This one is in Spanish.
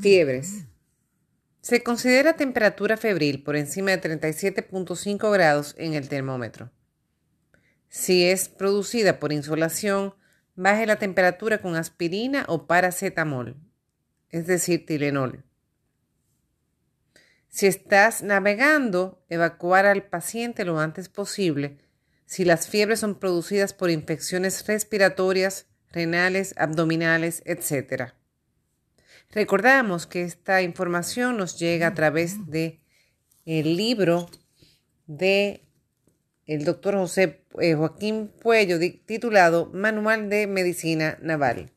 Fiebres. Se considera temperatura febril por encima de 37.5 grados en el termómetro. Si es producida por insolación, baje la temperatura con aspirina o paracetamol, es decir, Tilenol. Si estás navegando, evacuar al paciente lo antes posible si las fiebres son producidas por infecciones respiratorias, renales, abdominales, etc. Recordamos que esta información nos llega a través de el libro de el doctor José eh, Joaquín Puello titulado Manual de Medicina Naval.